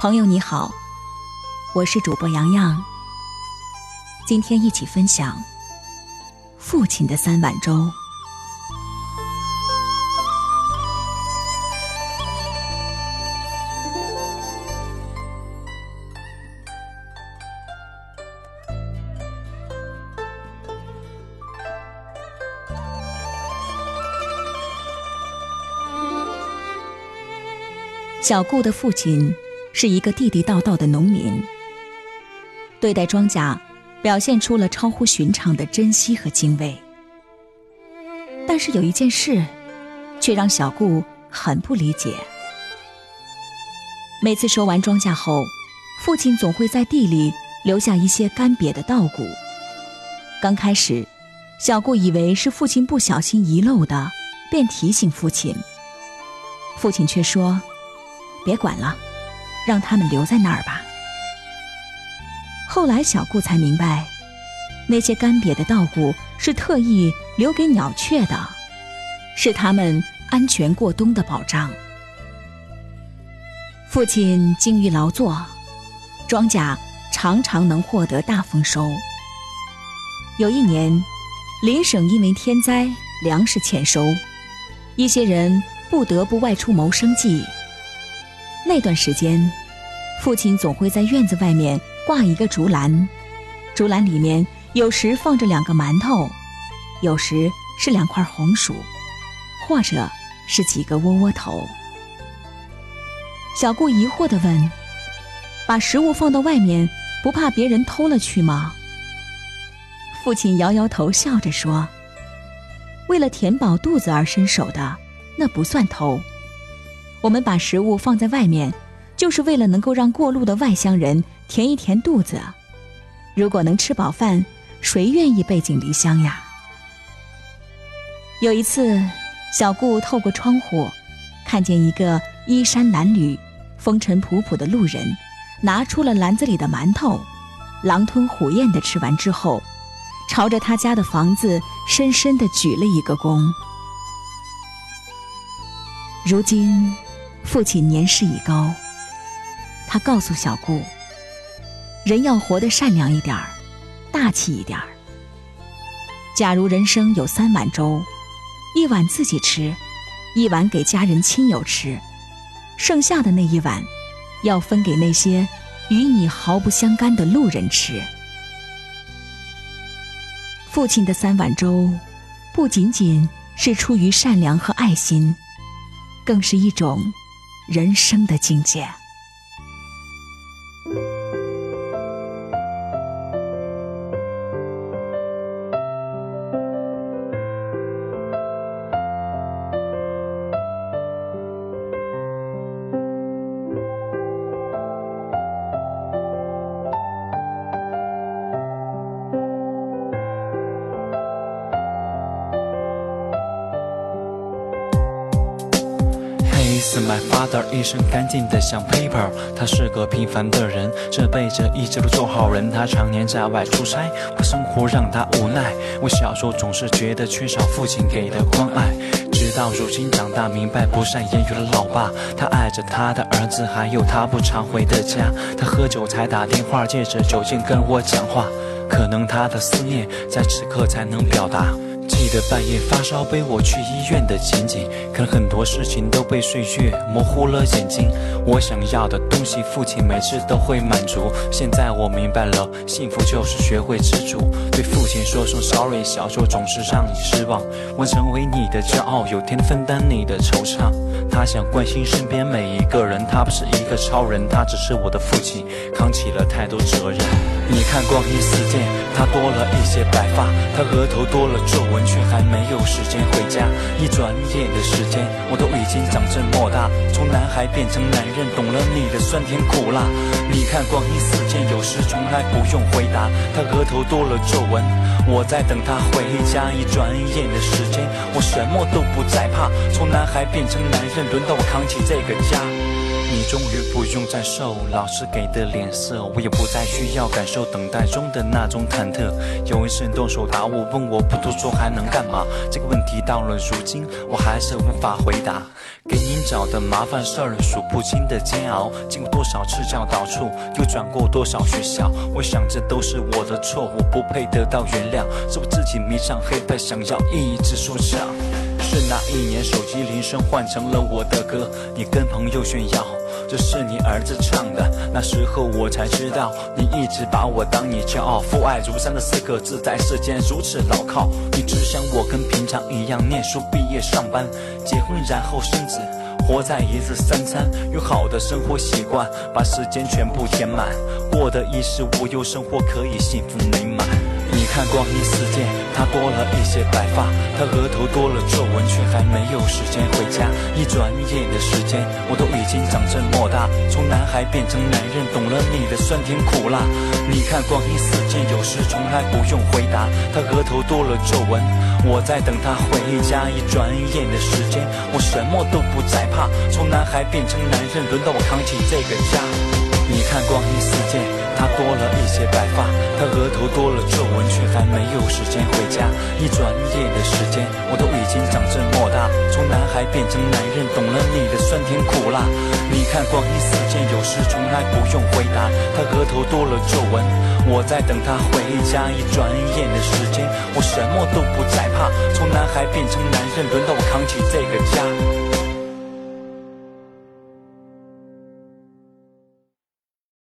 朋友你好，我是主播洋洋。今天一起分享父亲的三碗粥。小顾的父亲是一个地地道道的农民，对待庄稼表现出了超乎寻常的珍惜和敬畏。但是有一件事，却让小顾很不理解。每次收完庄稼后，父亲总会在地里留下一些干瘪的稻谷。刚开始，小顾以为是父亲不小心遗漏的，便提醒父亲。父亲却说。别管了，让他们留在那儿吧。后来小顾才明白，那些干瘪的稻谷是特意留给鸟雀的，是他们安全过冬的保障。父亲精于劳作，庄稼常常能获得大丰收。有一年，邻省因为天灾，粮食欠收，一些人不得不外出谋生计。那段时间，父亲总会在院子外面挂一个竹篮，竹篮里面有时放着两个馒头，有时是两块红薯，或者是几个窝窝头。小顾疑惑地问：“把食物放到外面，不怕别人偷了去吗？”父亲摇摇头，笑着说：“为了填饱肚子而伸手的，那不算偷。”我们把食物放在外面，就是为了能够让过路的外乡人填一填肚子。如果能吃饱饭，谁愿意背井离乡呀？有一次，小顾透过窗户，看见一个衣衫褴褛、风尘仆仆的路人，拿出了篮子里的馒头，狼吞虎咽地吃完之后，朝着他家的房子深深地鞠了一个躬。如今。父亲年事已高，他告诉小顾：“人要活得善良一点儿，大气一点儿。假如人生有三碗粥，一碗自己吃，一碗给家人亲友吃，剩下的那一碗，要分给那些与你毫不相干的路人吃。”父亲的三碗粥，不仅仅是出于善良和爱心，更是一种。人生的境界。My father，一身干净的像 paper。他是个平凡的人，这辈子一直都做好人。他常年在外出差，我生活让他无奈。我小时候总是觉得缺少父亲给的关爱，直到如今长大明白不善言语的老爸，他爱着他的儿子，还有他不常回的家。他喝酒才打电话，借着酒劲跟我讲话，可能他的思念在此刻才能表达。记得半夜发烧背我去医院的情景，可很多事情都被岁月模糊了眼睛。我想要的东西，父亲每次都会满足。现在我明白了，幸福就是学会知足。对父亲说声 sorry，小时候总是让你失望。我成为你的骄傲，有天分担你的惆怅。他想关心身边每一个人，他不是一个超人，他只是我的父亲，扛起了太多责任。你看光阴似箭，他多了一些白发，他额头多了皱纹。却还没有时间回家，一转眼的时间，我都已经长这么大，从男孩变成男人，懂了你的酸甜苦辣。你看光阴似箭，有时从来不用回答。他额头多了皱纹，我在等他回家。一转眼的时间，我什么都不再怕，从男孩变成男人，轮到我扛起这个家。你终于不用再受老师给的脸色，我也不再需要感受等待中的那种忐忑。有一人动手打我，问我不读书还能干嘛？这个问题到了如今，我还是无法回答。给您找的麻烦事儿，数不清的煎熬，经过多少次教导处，又转过多少学校。我想这都是我的错，我不配得到原谅，是我自己迷上黑白，想要一直说唱。是那一年，手机铃声换成了我的歌，你跟朋友炫耀，这是你儿子唱的。那时候我才知道，你一直把我当你骄傲。父爱如山的四个字，在世间如此牢靠。你只想我跟平常一样念书、毕业、上班、结婚，然后生子，活在一日三餐，有好的生活习惯把时间全部填满，过得衣食无忧，生活可以幸福美满。看光阴似箭，他多了一些白发，他额头多了皱纹，却还没有时间回家。一转眼的时间，我都已经长这么大，从男孩变成男人，懂了你的酸甜苦辣。你看光阴似箭，有时从来不用回答。他额头多了皱纹，我在等他回家。一转眼的时间，我什么都不再怕，从男孩变成男人，轮到我扛起这个家。你看光阴似箭，他多了一些白发，他额头多了皱纹。却还没有时间回家，一转眼的时间，我都已经长这么大，从男孩变成男人，懂了你的酸甜苦辣。你看光阴似箭，有时从来不用回答。他额头多了皱纹，我在等他回家。一转眼的时间，我什么都不再怕，从男孩变成男人，轮到我扛起这个家。